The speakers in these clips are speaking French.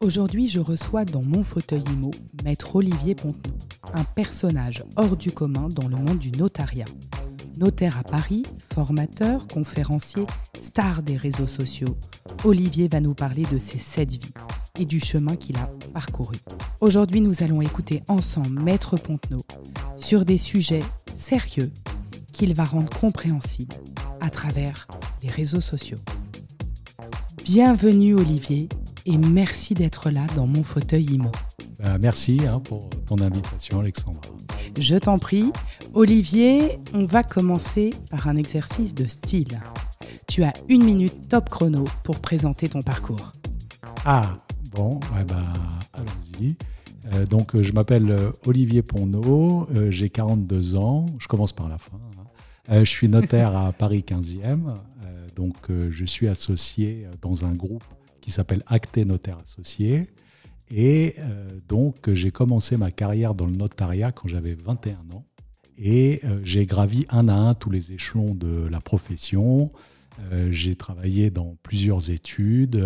Aujourd'hui, je reçois dans mon fauteuil IMO Maître Olivier Pontenot, un personnage hors du commun dans le monde du notariat. Notaire à Paris, formateur, conférencier, star des réseaux sociaux, Olivier va nous parler de ses sept vies et du chemin qu'il a parcouru. Aujourd'hui, nous allons écouter ensemble Maître Pontenot sur des sujets sérieux qu'il va rendre compréhensibles à travers les réseaux sociaux. Bienvenue Olivier et merci d'être là dans mon fauteuil IMO. Bah, merci hein, pour ton invitation Alexandra. Je t'en prie. Olivier, on va commencer par un exercice de style. Tu as une minute top chrono pour présenter ton parcours. Ah, bon, bah, allons-y. Euh, donc, je m'appelle euh, Olivier Ponneau, euh, j'ai 42 ans, je commence par la fin. Hein. je suis notaire à Paris 15e, donc je suis associé dans un groupe qui s'appelle Acté Notaire Associé. Et donc, j'ai commencé ma carrière dans le notariat quand j'avais 21 ans. Et j'ai gravi un à un tous les échelons de la profession. j'ai travaillé dans plusieurs études,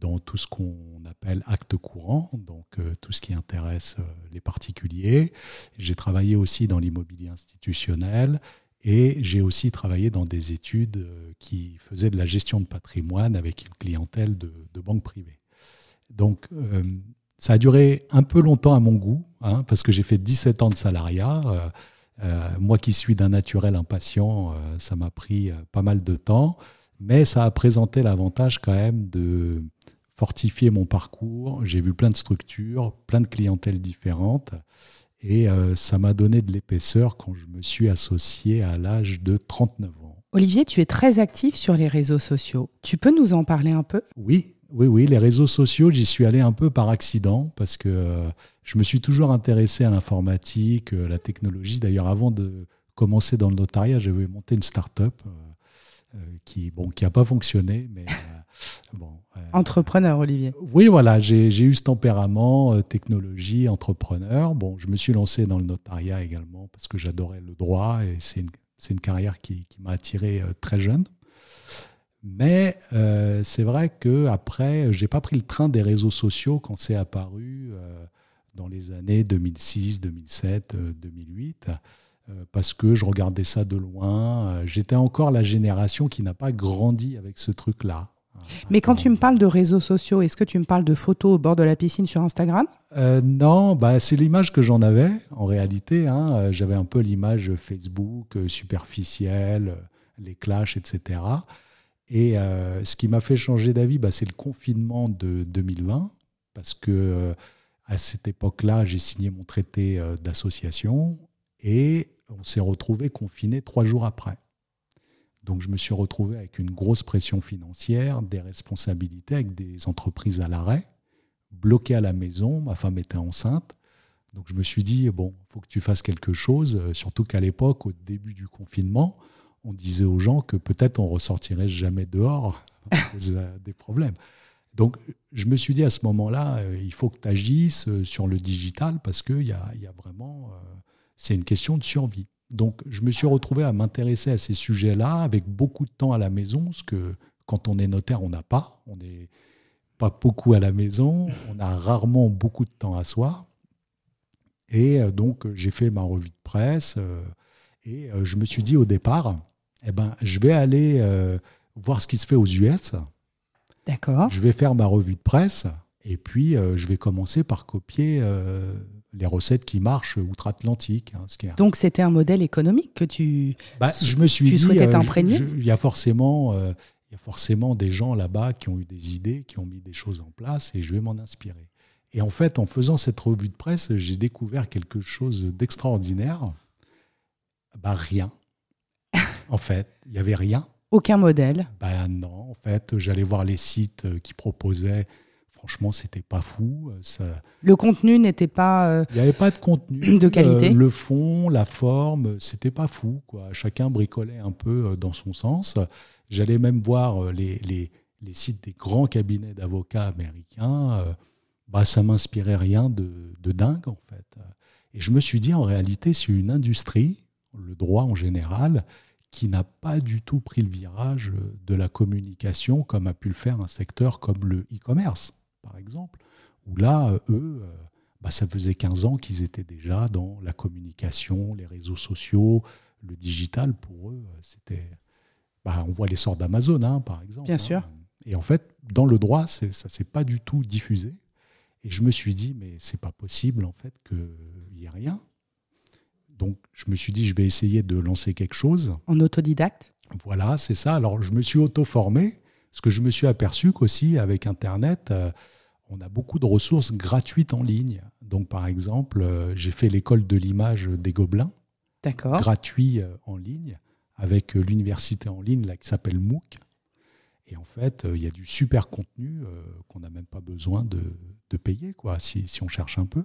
dans tout ce qu'on appelle acte courant, donc euh, tout ce qui intéresse euh, les particuliers. J'ai travaillé aussi dans l'immobilier institutionnel et j'ai aussi travaillé dans des études euh, qui faisaient de la gestion de patrimoine avec une clientèle de, banques privées. Donc ça a duré un peu longtemps à mon goût, hein, parce que j'ai fait 17 ans de salariat. moi qui suis d'un naturel impatient, ça m'a pris pas mal de temps, mais ça a présenté l'avantage quand même de fortifier mon parcours. J'ai vu plein de structures, plein de clientèles différentes. Et euh, ça m'a donné de l'épaisseur quand je me suis associé à l'âge de 39 ans. Olivier, tu es très actif sur les réseaux sociaux. Tu peux nous en parler un peu? Oui, oui, oui. Les réseaux sociaux, j'y suis allé un peu par accident parce que euh, je me suis toujours intéressé à l'informatique, à euh, la technologie. D'ailleurs, avant de commencer dans le notariat, j'avais monté une start-up qui bon, qui n'a pas fonctionné, mais bon, Entrepreneur, Olivier. Oui, voilà, j'ai eu ce tempérament, euh, technologie, entrepreneur. Bon, je me suis lancé dans le notariat également parce que j'adorais le droit et c'est une, une, carrière qui, qui m'a attiré euh, très jeune. Mais euh, c'est vrai que après, j'ai pas pris le train des réseaux sociaux quand c'est apparu dans les années 2006, 2007, 2008 parce que je regardais ça de loin. J'étais encore la génération qui n'a pas grandi avec ce truc-là. Mais quand tu me parles de réseaux sociaux, est-ce que tu me parles de photos au bord de la piscine sur Instagram? Euh, Non, bah, c'est l'image que j'en avais en réalité. Hein. Euh, j'avais un peu l'image Facebook euh, superficielle, les clashs, etc. Et ce qui m'a fait changer d'avis, bah, c'est le confinement de 2020, parce que à cette époque-là, j'ai signé mon traité d'association et on s'est retrouvé confiné trois jours après. Donc je me suis retrouvé avec une grosse pression financière, des responsabilités, avec des entreprises à l'arrêt, bloqué à la maison, ma femme était enceinte. Donc je me suis dit, bon, il faut que tu fasses quelque chose, euh, surtout qu'à l'époque, au début du confinement, on disait aux gens que peut-être on ressortirait jamais dehors à cause des problèmes. Donc je me suis dit à ce moment-là, euh, il faut que tu agisses euh, sur le digital parce qu'il vraiment, c'est une question de survie. Donc je me suis retrouvé à m'intéresser à ces sujets-là avec beaucoup de temps à la maison, ce que quand on est notaire, on n'a pas. On n'est pas beaucoup à la maison, on a rarement beaucoup de temps à soi. Et euh, donc j'ai fait ma revue de presse euh, et euh, je me suis dit au départ, eh ben, je vais aller voir ce qui se fait aux US. D'accord. Je vais faire ma revue de presse et puis je vais commencer par copier les recettes qui marchent outre-Atlantique. Hein, Donc c'était un modèle économique que tu, bah, je me suis tu souhaitais euh, t'imprégner Il y, a forcément, euh, il y a forcément des gens là-bas qui ont eu des idées, qui ont mis des choses en place et je vais m'en inspirer. Et en fait, en faisant cette revue de presse, j'ai découvert quelque chose d'extraordinaire. Bah, rien. en fait, il n'y avait rien. Aucun modèle Ben non, en fait, j'allais voir les sites qui proposaient franchement, c'était pas fou. Euh, ça... Le contenu n'était pas. Euh, Il n'y avait pas de contenu. De qualité. Euh, le fond, la forme, c'était pas fou. Quoi. Chacun bricolait un peu dans son sens. J'allais même voir les, les, les, sites des grands cabinets d'avocats américains. bah, ça m'inspirait rien de, de, dingue, en fait. Et je me suis dit, en réalité, c'est une industrie, le droit en général, qui n'a pas du tout pris le virage de la communication comme a pu le faire un secteur comme le e-commerce, par exemple, où là, eux, bah, ça faisait 15 ans qu'ils étaient déjà dans la communication, les réseaux sociaux, le digital. Pour eux, c'était. Bah, on voit l'essor d'Amazon, hein, par exemple. Bien sûr. Et en fait, dans le droit, ça ne s'est pas du tout diffusé. Et je me suis dit, mais c'est pas possible, en fait, qu'il n'y ait rien. Donc, je me suis dit, je vais essayer de lancer quelque chose. En autodidacte Voilà, c'est ça. Alors, je me suis auto-formé, parce que je me suis aperçu qu'aussi, avec Internet, euh, on a beaucoup de ressources gratuites en ligne. Donc, par exemple, euh, j'ai fait l'école de l'image des Gobelins, gratuit euh, en ligne, avec l'université en ligne là, qui s'appelle MOOC. Et en fait, il y a du super contenu qu'on n'a même pas besoin de, payer, quoi, si, si, on cherche un peu.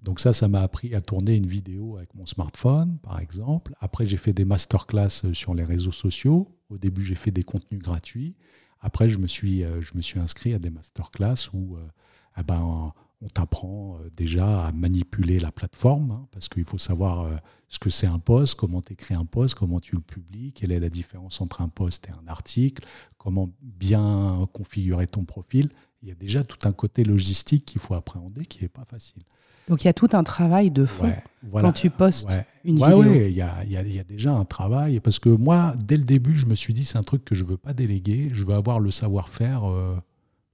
Donc ça, ça m'a appris à tourner une vidéo avec mon smartphone, par exemple. Après, j'ai fait des masterclass sur les réseaux sociaux. Au début, j'ai fait des contenus gratuits. Après, je me suis, euh, je me suis inscrit à des masterclass où euh, ah ben, on t'apprend euh, déjà à manipuler la plateforme, hein, parce qu'il faut savoir ce que c'est un post, comment tu écris un post, comment tu le publies, quelle est la différence entre un post et un article, comment bien configurer ton profil. Il y a déjà tout un côté logistique qu'il faut appréhender qui n'est pas facile. Donc il y a tout un travail de fond quand tu postes une vidéo. Oui, il y a, y, a, y a, déjà un travail. Parce que moi, dès le début, je me suis dit, c'est un truc que je ne veux pas déléguer, je veux avoir le savoir-faire euh,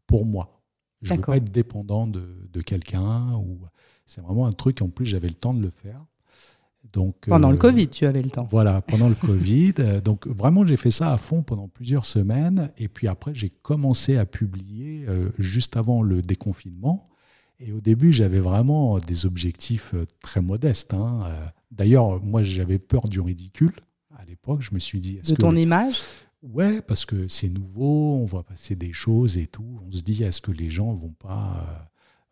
pour moi. Je ne veux pas être dépendant de, de quelqu'un. Ou... C'est vraiment un truc, en plus, j'avais le temps de le faire. Donc, pendant le euh, Covid, tu avais le temps. Voilà, pendant le Covid. Donc vraiment, j'ai fait ça à fond pendant plusieurs semaines. Et puis après, j'ai commencé à publier euh, juste avant le déconfinement. Et au début, j'avais vraiment des objectifs euh, très modestes. Hein. Euh, d'ailleurs, moi, j'avais peur du ridicule à l'époque. Je me suis dit. De ton image? Ouais, parce que c'est nouveau, on voit passer des choses et tout. On se dit, est-ce que les gens vont pas,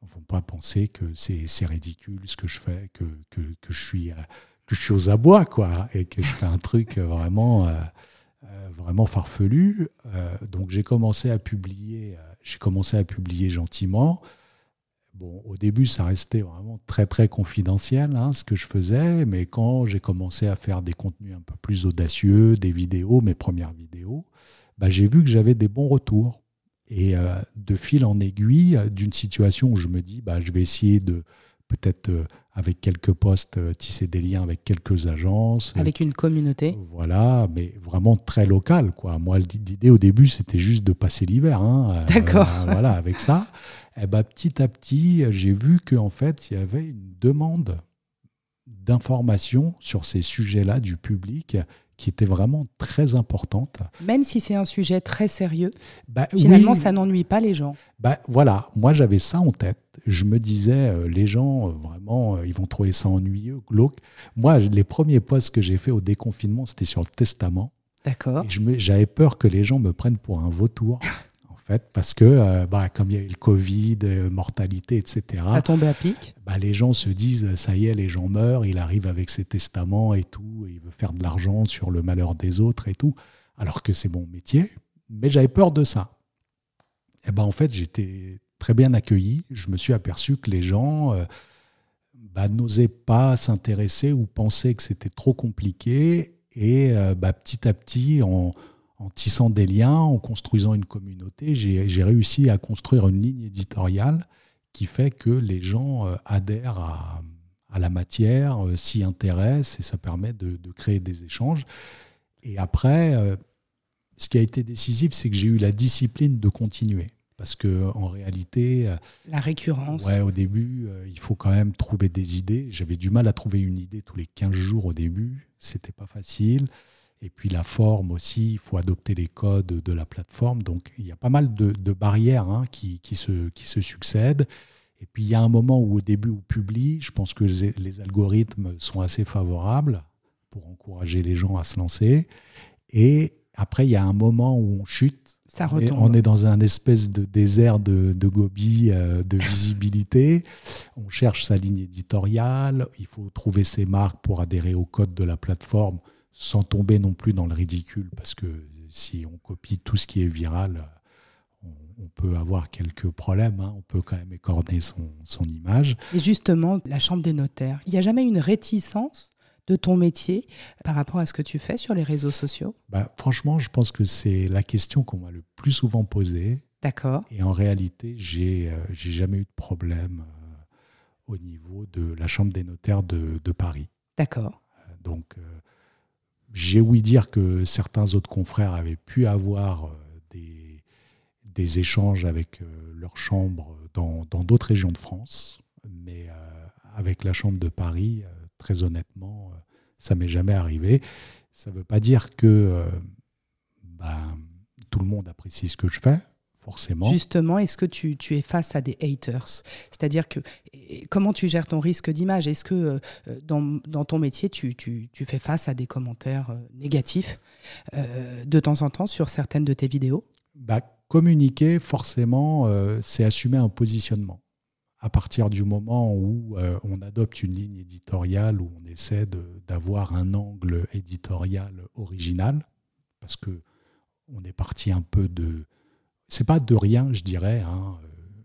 euh, vont pas penser que c'est ridicule ce que je fais, que, que, que, je suis, que je suis aux abois, quoi, et que je fais un truc vraiment, vraiment farfelu. donc j'ai commencé à publier, j'ai commencé à publier gentiment. Au début, ça restait vraiment très très confidentiel hein, ce que je faisais, mais quand j'ai commencé à faire des contenus un peu plus audacieux, des vidéos, mes premières vidéos, bah, j'ai vu que j'avais des bons retours. Et euh, de fil en aiguille, d'une situation où je me dis, bah, je vais essayer de peut-être euh, avec quelques postes euh, tisser des liens avec quelques agences. Avec une communauté. Voilà, mais vraiment très local. Quoi. Moi, l'idée au début, c'était juste de passer l'hiver. Hein, D'accord. voilà, avec ça. Eh ben, petit à petit, j'ai vu qu'en fait, il y avait une demande d'information sur ces sujets-là du public qui était vraiment très importante. Même si c'est un sujet très sérieux, bah, finalement, ça n'ennuie pas les gens. Bah, voilà, moi j'avais ça en tête. Je me disais, euh, les gens, euh, vraiment, euh, ils vont trouver ça ennuyeux, glauque. Moi, les premiers posts que j'ai fait au déconfinement, c'était sur le testament. D'accord. J'avais peur que les gens me prennent pour un vautour. fait, parce que euh, bah, comme il y a eu le Covid, euh, mortalité, etc. Ça tombé à pic. Bah, les gens se disent, ça y est, les gens meurent, il arrive avec ses testaments et tout, et il veut faire de l'argent sur le malheur des autres et tout, alors que c'est mon métier. Mais j'avais peur de ça. Et ben en fait, j'étais très bien accueilli. Je me suis aperçu que les gens euh, bah, n'osaient pas s'intéresser ou pensaient que c'était trop compliqué. Et bah, petit à petit, en tissant des liens, en construisant une communauté, j'ai réussi à construire une ligne éditoriale qui fait que les gens euh, adhèrent à, la matière, euh, s'y intéressent et ça permet de, créer des échanges. Et après, euh, ce qui a été décisif, c'est que j'ai eu la discipline de continuer. Parce que en réalité, la récurrence. Ouais, au début, il faut quand même trouver des idées. J'avais du mal à trouver une idée tous les 15 jours au début. C'était pas facile. Et puis la forme aussi, il faut adopter les codes de la plateforme. Donc il y a pas mal de, barrières hein, qui, se, qui se succèdent. Et puis il y a un moment où au début on publie, je pense que les, algorithmes sont assez favorables pour encourager les gens à se lancer. Et après il y a un moment où on chute. Ça retombe. on est dans un espèce de désert de, de gobi, euh, de visibilité. on cherche sa ligne éditoriale. Il faut trouver ses marques pour adhérer au code de la plateforme sans tomber non plus dans le ridicule, parce que si on copie tout ce qui est viral, on, peut avoir quelques problèmes, hein. on peut quand même écorner son, son, image. Et justement, la Chambre des notaires, il n'y a jamais une réticence de ton métier par rapport à ce que tu fais sur les réseaux sociaux bah, Franchement, je pense que c'est la question qu'on m'a le plus souvent posée. D'accord. Et en réalité, j'ai n'ai jamais eu de problème au niveau de la Chambre des notaires de, de Paris. D'accord. donc, j'ai ouï dire que certains autres confrères avaient pu avoir des, des échanges avec leur chambre dans d'autres régions de France, mais avec la Chambre de Paris, très honnêtement, ça m'est jamais arrivé. Ça ne veut pas dire que ben, tout le monde apprécie ce que je fais, forcément. Justement, est-ce que tu, es face à des haters? C'est-à-dire que comment tu gères ton risque d'image? Est-ce que euh, dans, ton métier, tu, fais face à des commentaires euh, négatifs euh, de temps en temps sur certaines de tes vidéos? Bah, Communiquer, forcément, c'est assumer un positionnement à partir du moment où on adopte une ligne éditoriale, où on essaie d'avoir un angle éditorial original, parce que on est parti un peu de, c'est pas de rien, je dirais. Hein.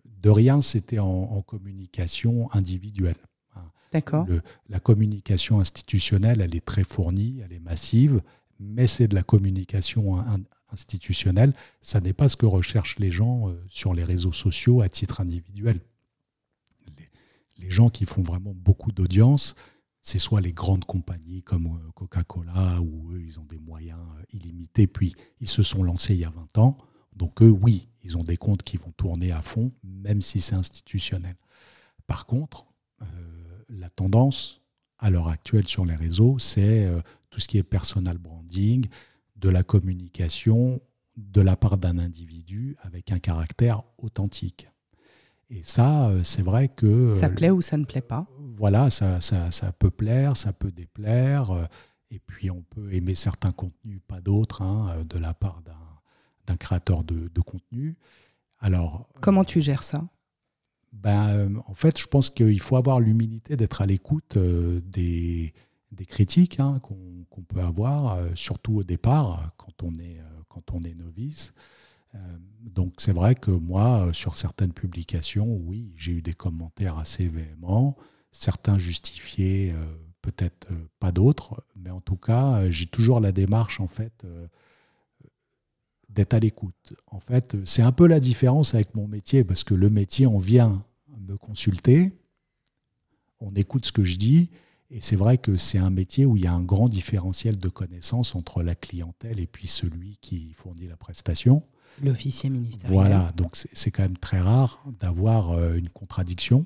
De rien, c'était en, communication individuelle. Hein. D'accord. La communication institutionnelle, elle est très fournie, elle est massive, mais c'est de la communication institutionnelle. Ça n'est pas ce que recherchent les gens euh, sur les réseaux sociaux à titre individuel. Les, gens qui font vraiment beaucoup d'audience, c'est soit les grandes compagnies comme euh, Coca-Cola, où eux, ils ont des moyens euh, illimités, puis ils se sont lancés il y a 20 ans donc eux, oui, ils ont des comptes qui vont tourner à fond, même si c'est institutionnel. Par contre, euh, la tendance à l'heure actuelle sur les réseaux, c'est tout ce qui est personal branding, de la communication de la part d'un individu avec un caractère authentique. Et ça, euh, c'est vrai que... Ça plaît ou ça ne plaît pas Voilà, ça, ça, peut plaire, ça peut déplaire. Et puis on peut aimer certains contenus, pas d'autres, hein, de la part d'un créateur de, contenu. Alors, Comment tu gères ça? ben, euh, En fait, je pense qu'il faut avoir l'humilité d'être à l'écoute euh, des, des, critiques hein, qu'on peut avoir, euh, surtout au départ, quand on est, quand on est novice. Donc c'est vrai que moi, sur certaines publications, oui, j'ai eu des commentaires assez véhéments, certains justifiés, peut-être pas d'autres, mais en tout cas, j'ai toujours la démarche en fait d'être à l'écoute. En fait, c'est un peu la différence avec mon métier, parce que le métier, on vient me consulter, on écoute ce que je dis, et c'est vrai que c'est un métier où il y a un grand différentiel de connaissances entre la clientèle et puis celui qui fournit la prestation. L'officier ministériel. Voilà, donc c'est quand même très rare d'avoir euh, une contradiction.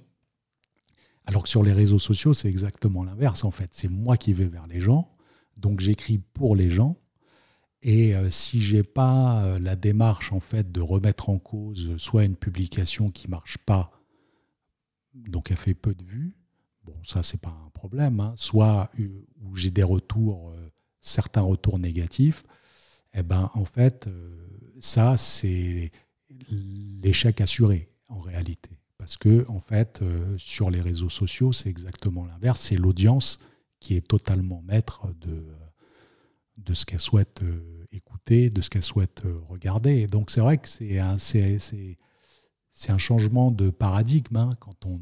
Alors que sur les réseaux sociaux, c'est exactement l'inverse en fait. C'est moi qui vais vers les gens, donc j'écris pour les gens. Et euh, si j'ai pas euh, la démarche en fait de remettre en cause soit une publication qui marche pas, donc elle fait peu de vues, bon ça c'est pas un problème, hein, soit euh, où j'ai des retours, certains retours négatifs, eh ben en fait ça c'est l'échec assuré en réalité, parce que en fait sur les réseaux sociaux c'est exactement l'inverse, c'est l'audience qui est totalement maître de de ce qu'elle souhaite écouter, de ce qu'elle souhaite euh, regarder. donc c'est vrai que c'est un, un changement de paradigme hein, quand on,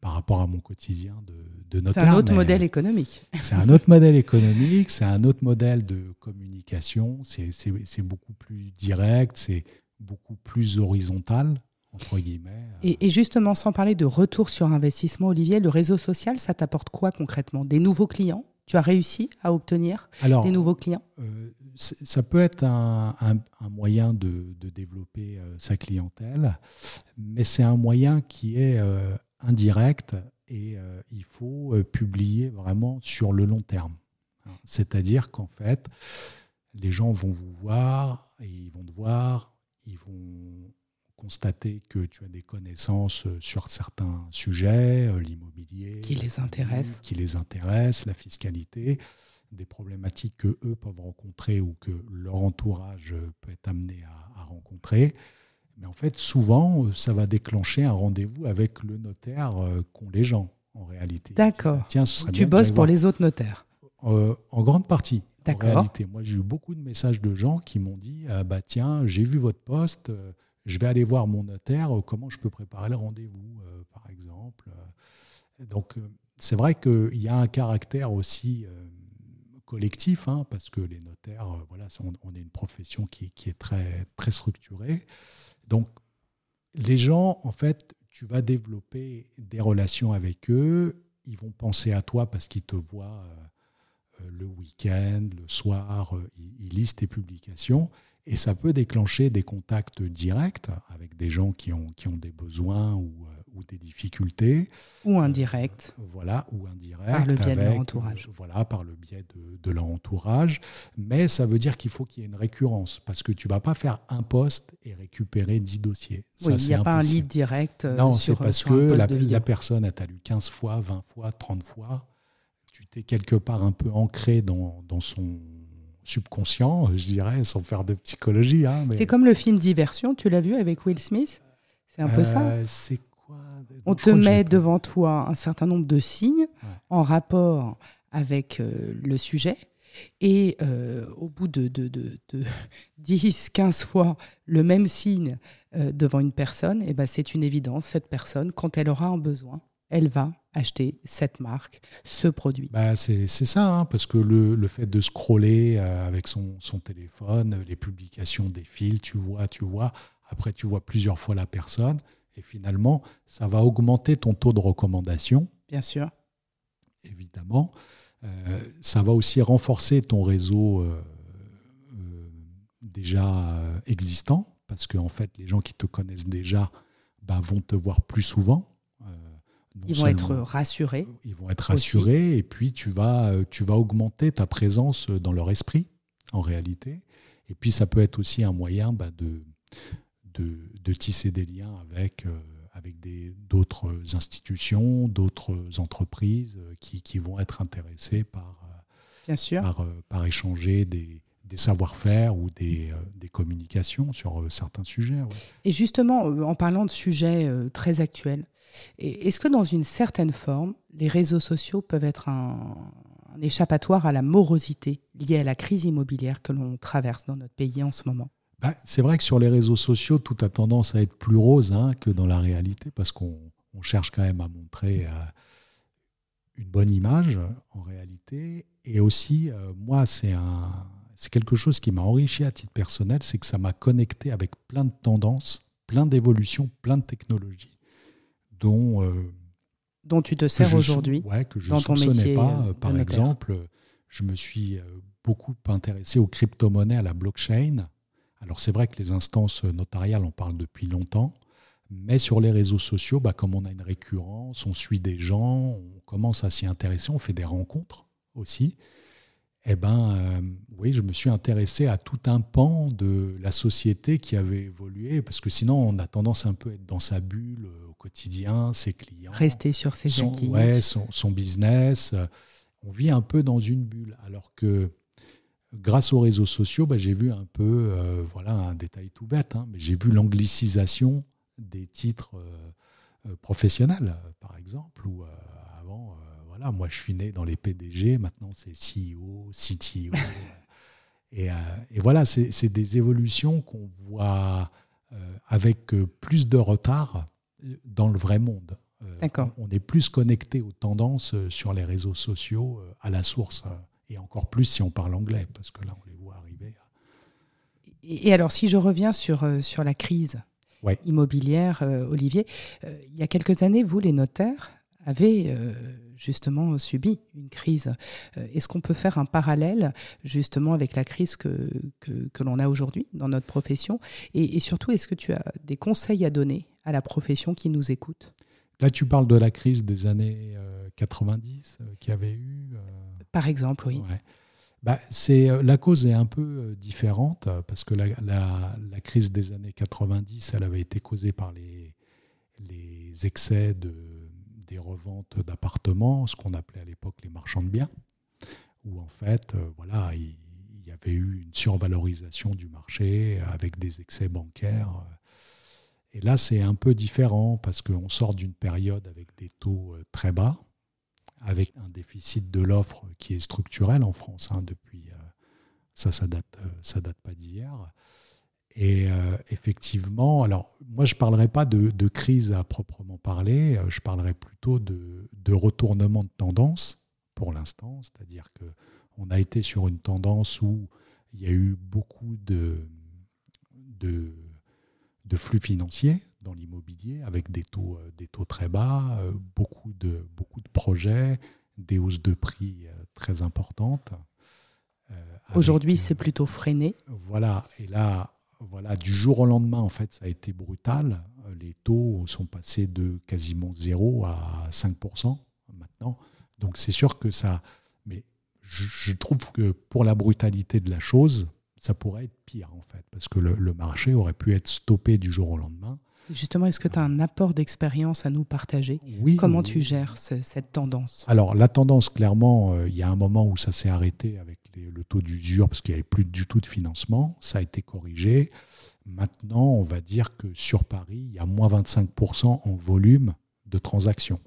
par rapport à mon quotidien de, de. C'est un autre modèle économique. C'est un autre modèle économique, c'est un autre modèle de communication, c'est, beaucoup plus direct, c'est beaucoup plus horizontal. Entre guillemets. Et, et, justement, sans parler de retour sur investissement, Olivier, le réseau social, ça t'apporte quoi concrètement? Des nouveaux clients? Tu as réussi à obtenir des nouveaux clients? euh, ça peut être un, moyen de, développer euh, sa clientèle, mais c'est un moyen qui est euh, indirect et euh, il faut publier vraiment sur le long terme. C'est-à-dire qu'en fait, les gens vont vous voir et ils vont te voir, ils vont constater que tu as des connaissances sur certains sujets, l'immobilier, qui les intéresse, qui les intéresse, la fiscalité des problématiques que eux peuvent rencontrer ou que leur entourage peut être amené à, rencontrer. Mais en fait, souvent, ça va déclencher un rendez-vous avec le notaire euh, qu'ont les gens, en réalité. D'accord. Tu bosses pour les autres notaires euh, En grande partie. En réalité, moi, j'ai eu beaucoup de messages de gens qui m'ont dit ah, bah tiens, j'ai vu votre poste, euh, je vais aller voir mon notaire, comment je peux préparer le rendez-vous, par exemple. Donc, c'est vrai qu'il y a un caractère aussi collectif, hein, parce que les notaires, voilà, on, est une profession qui, qui, est très, très structurée. Donc, les gens, en fait, tu vas développer des relations avec eux. Ils vont penser à toi parce qu'ils te voient le week-end, le soir, ils lisent tes publications. Et ça peut déclencher des contacts directs avec des gens qui ont, des besoins ou, euh, ou des difficultés. Ou indirects. voilà, ou indirects. Par le biais de leur entourage. Euh, voilà, par le biais de, de leur entourage. Mais ça veut dire qu'il faut qu'il y ait une récurrence, parce que tu ne vas pas faire un poste et récupérer 10 dossiers. Oui, il n'y a pas un lead direct. Euh, non, c'est parce que la, la, personne a lu 15 fois, 20 fois, 30 fois. Tu t'es quelque part un peu ancré dans, dans son subconscient, je dirais, sans faire de psychologie. Hein, C'est comme le film Diversion, tu l'as vu avec Will Smith? C'est un peu ça? Euh, C'est On te met devant toi un certain nombre de signes en rapport avec euh, le sujet. Et euh, au bout de, de, de, 10, 15 fois le même signe devant une personne, et eh ben c'est une évidence, cette personne, quand elle aura un besoin, elle va acheter cette marque, ce produit. Bah c'est ça, hein, parce que le, le, fait de scroller euh, avec son, son, téléphone, les publications défilent, tu vois, tu vois, après tu vois plusieurs fois la personne, et finalement, ça va augmenter ton taux de recommandation. Bien sûr. Évidemment. Euh, ça va aussi renforcer ton réseau euh, déjà existant, parce qu'en en fait, les gens qui te connaissent déjà bah, vont te voir plus souvent ils vont être rassurés. Ils vont être rassurés et puis tu vas, euh, tu vas augmenter ta présence dans leur esprit, en réalité. Et puis ça peut être aussi un moyen bah, de, de, tisser des liens avec, euh, avec d'autres institutions, d'autres entreprises euh, qui, qui, vont être intéressées par, Bien sûr. par, par échanger des, des savoir-faire ou des, des, communications sur certains sujets. Et justement, en parlant de sujets très actuels, est-ce que dans une certaine forme, les réseaux sociaux peuvent être un, échappatoire à la morosité liée à la crise immobilière que l'on traverse dans notre pays en ce moment? Bah, C'est vrai que sur les réseaux sociaux, tout a tendance à être plus rose hein, que dans la réalité, parce qu'on cherche quand même à montrer euh, une bonne image en réalité. Et aussi, euh, moi, c'est quelque chose qui m'a enrichi à titre personnel, c'est que ça m'a connecté avec plein de tendances, plein d'évolutions, plein de technologies dont, euh, dont tu te sers aujourd'hui ouais, que je ne soupçonnais pas. Par exemple, je me suis beaucoup intéressé aux crypto-monnaies, à la blockchain. Alors c'est vrai que les instances notariales en parlent depuis longtemps, mais sur les réseaux sociaux, bah, comme on a une récurrence, on suit des gens, on commence à s'y intéresser, on fait des rencontres aussi eh ben, euh, oui, je me suis intéressé à tout un pan de la société qui avait évolué, parce que sinon, on a tendance un peu à être dans sa bulle euh, au quotidien, ses clients. Rester sur ses son, ouais, son, business. On vit un peu dans une bulle, alors que grâce aux réseaux sociaux, bah, j'ai vu un peu, euh, voilà, un détail tout bête, hein, mais j'ai vu l'anglicisation des titres professionnels, par exemple, ou avant moi, je suis né dans les PDG, maintenant c'est CEO, CTO. et, euh, et, voilà, c'est des évolutions qu'on voit euh, avec euh, plus de retard dans le vrai monde. D'accord. On est plus connecté aux tendances sur les réseaux sociaux à la source, et encore plus si on parle anglais, parce que là, on les voit arriver. Et alors, si je reviens sur, sur la crise immobilière, Olivier, il y a quelques années, vous, les notaires, avez justement subi une crise. Euh, est-ce qu'on peut faire un parallèle justement avec la crise que, que, l'on a aujourd'hui dans notre profession? Et, surtout, est-ce que tu as des conseils à donner à la profession qui nous écoute? Là, tu parles de la crise des années 90 euh, euh, qui avait eu. Par exemple, oui. Bah, c'est, la cause est un peu différente parce que la, la, la, crise des années 90, elle avait été causée par les, les excès de des reventes d'appartements, ce qu'on appelait à l'époque les marchands de biens, où en fait, euh, voilà, il, y avait eu une survalorisation du marché avec des excès bancaires. Et là, c'est un peu différent parce qu'on sort d'une période avec des taux euh, très bas, avec un déficit de l'offre qui est structurel en France hein, depuis. Euh, ça, ça date, ça date pas d'hier. Et euh, effectivement, alors moi je ne parlerai pas de, crise à proprement parler, euh, je parlerai plutôt de, retournement de tendance pour l'instant, c'est-à-dire qu'on a été sur une tendance où il y a eu beaucoup de, flux financiers dans l'immobilier avec des taux, euh, des taux très bas, beaucoup de, beaucoup de projets, des hausses de prix très importantes. Aujourd'hui, c'est plutôt freiné. Voilà, et là, voilà, du jour au lendemain, en fait, ça a été brutal. Les taux sont passés de quasiment 0 à 5% maintenant. Donc c'est sûr que ça... Mais je, trouve que pour la brutalité de la chose, ça pourrait être pire, en fait, parce que le, marché aurait pu être stoppé du jour au lendemain. Justement, est-ce que tu as un apport d'expérience à nous partager? Oui, Comment tu gères cette tendance? Alors, la tendance, clairement, euh, il y a un moment où ça s'est arrêté avec le taux d'usure parce qu'il n'y avait plus du tout de financement. Ça a été corrigé. Maintenant, on va dire que sur Paris, il y a moins 25% en volume de transactions.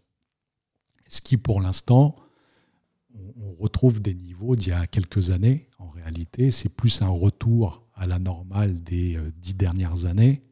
Ce qui, pour l'instant, on retrouve des niveaux d'il y a quelques années. En réalité, c'est plus un retour à la normale des euh, dix dernières années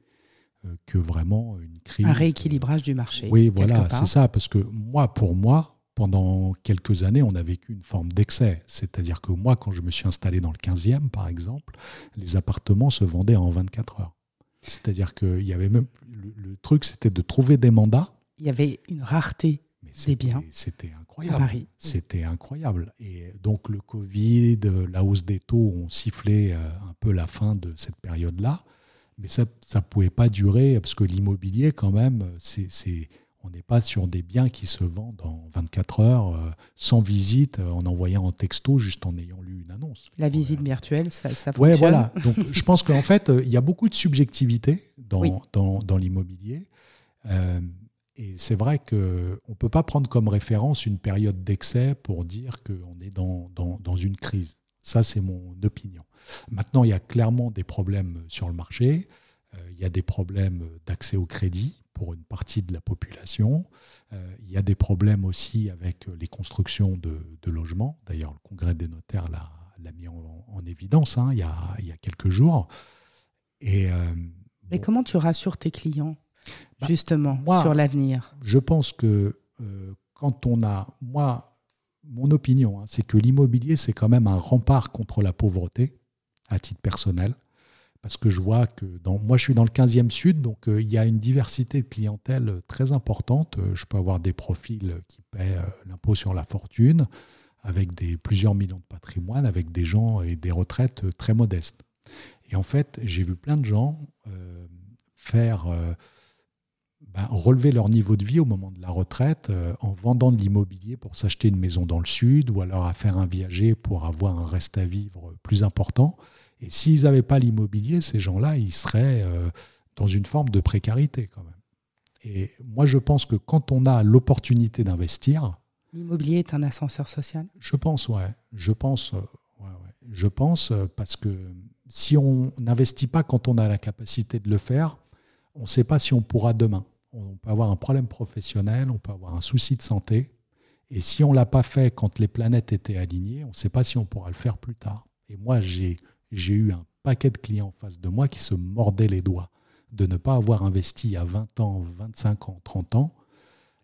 euh, que vraiment une crise. Un rééquilibrage du marché. Oui, voilà, c'est ça. Parce que moi, pour moi, pendant quelques années, on a vécu une forme d'excès. C'est-à-dire que moi, quand je me suis installé dans le 15e, par exemple, les appartements se vendaient en 24 heures. C'est-à-dire qu'il y avait même. Le, truc, c'était de trouver des mandats. Il y avait une rareté des biens. C'était incroyable. C'était incroyable. Et donc, le Covid, la hausse des taux ont sifflé euh, un peu la fin de cette période-là. Mais ça ne pouvait pas durer, parce que l'immobilier, quand même, c'est on n'est pas sur des biens qui se vendent en 24 heures, euh, sans visite, euh, en envoyant un texto, juste en ayant lu une annonce. La visite virtuelle, ça, ça fonctionne. Oui, voilà. Donc, je pense qu'en fait, il y a beaucoup de subjectivité dans, dans, l'immobilier. Et c'est vrai qu'on ne peut pas prendre comme référence une période d'excès pour dire qu'on est dans, dans une crise. Ça, c'est mon opinion. Maintenant, il y a clairement des problèmes sur le marché. Il y a des problèmes d'accès au crédit pour une partie de la population. Euh, il y a des problèmes aussi avec les constructions de, logements. D'ailleurs, le Congrès des notaires l'a mis en, évidence hein, il, y a, il, y a, quelques jours. Et, euh, Mais comment tu rassures tes clients, bah, justement, sur l'avenir Je pense que euh, quand on a... Moi, mon opinion, hein, c'est que l'immobilier, c'est quand même un rempart contre la pauvreté, à titre personnel parce que je vois que dans, moi je suis dans le 15e sud, donc euh, il y a une diversité de clientèle très importante. Euh, je peux avoir des profils qui paient l'impôt sur la fortune, avec des, plusieurs millions de patrimoine, avec des gens et des retraites très modestes. Et en fait, j'ai vu plein de gens faire ben, relever leur niveau de vie au moment de la retraite en vendant de l'immobilier pour s'acheter une maison dans le sud ou alors à faire un viager pour avoir un reste à vivre plus important. Et s'ils n'avaient pas l'immobilier, ces gens-là, ils seraient euh, dans une forme de précarité quand même. Et moi, je pense que quand on a l'opportunité d'investir... L'immobilier est un ascenseur social Je pense, ouais. Je pense, euh, Je pense euh, parce que si on n'investit pas quand on a la capacité de le faire, on ne sait pas si on pourra demain. Peut avoir un problème professionnel, on peut avoir un souci de santé. Et si on ne l'a pas fait quand les planètes étaient alignées, on ne sait pas si on pourra le faire plus tard. Et moi, j'ai j'ai eu un paquet de clients en face de moi qui se mordaient les doigts de ne pas avoir investi à 20 ans, 25 ans, 30 ans.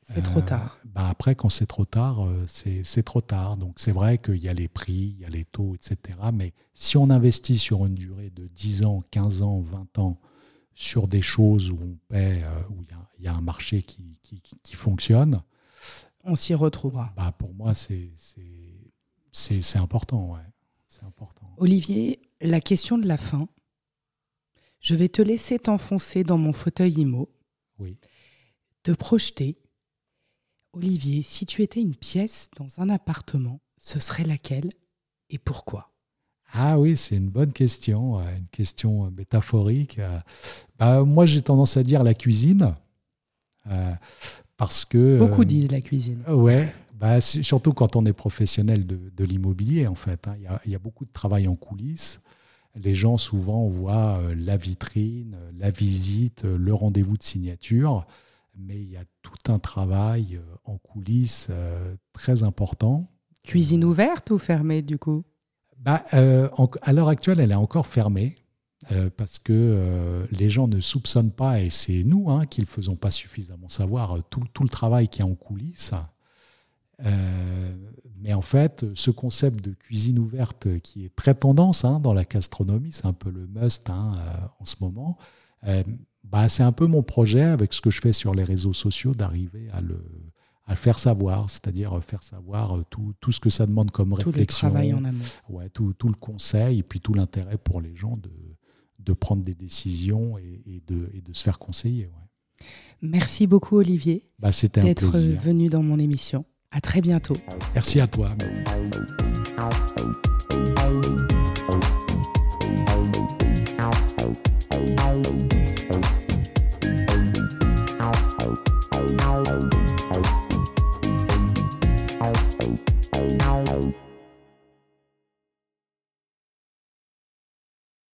C'est trop euh, tard. Bah après, quand c'est trop tard, euh, c'est trop tard. Donc c'est vrai qu'il y a les prix, il y a les taux, etc. Mais si on investit sur une durée de 10 ans, 15 ans, 20 ans, sur des choses où on paie, euh, où il y, a un marché qui, qui, qui fonctionne, on s'y retrouvera. Bah pour moi, c'est important. Ouais. Important. Olivier, la question de la fin. Je vais te laisser t'enfoncer dans mon fauteuil IMO. Oui. Te projeter. Olivier, si tu étais une pièce dans un appartement, ce serait laquelle et pourquoi? Ah oui, c'est une bonne question, une question métaphorique. Bah, moi, j'ai tendance à dire la cuisine, euh, parce que... Beaucoup euh, disent la cuisine. Ouais, bah, surtout quand on est professionnel de, l'immobilier, en fait. Hein. Il, y a, beaucoup de travail en coulisses. Les gens, souvent, voient euh, la vitrine, la visite, euh, le rendez-vous de signature. Mais il y a tout un travail euh, en coulisses très important. Cuisine ouverte ou fermée, du coup? Bah, À l'heure actuelle, elle est encore fermée. euh, parce que euh, les gens ne soupçonnent pas, et c'est nous hein, qui ne faisons pas suffisamment savoir, tout, tout le travail qui est en coulisses. mais en fait, ce concept de cuisine ouverte qui est très tendance hein, dans la gastronomie, c'est un peu le must hein, en ce moment, bah, c'est un peu mon projet avec ce que je fais sur les réseaux sociaux d'arriver à le, à faire savoir, c'est-à-dire faire savoir tout, tout, ce que ça demande comme réflexion. Tout le travail en amont. Ouais, tout, tout, le conseil et puis tout l'intérêt pour les gens de, de prendre des décisions et, de, et de, se faire conseiller. Ouais. Merci beaucoup Olivier bah, d'être venu dans mon émission. À très bientôt. Merci à toi.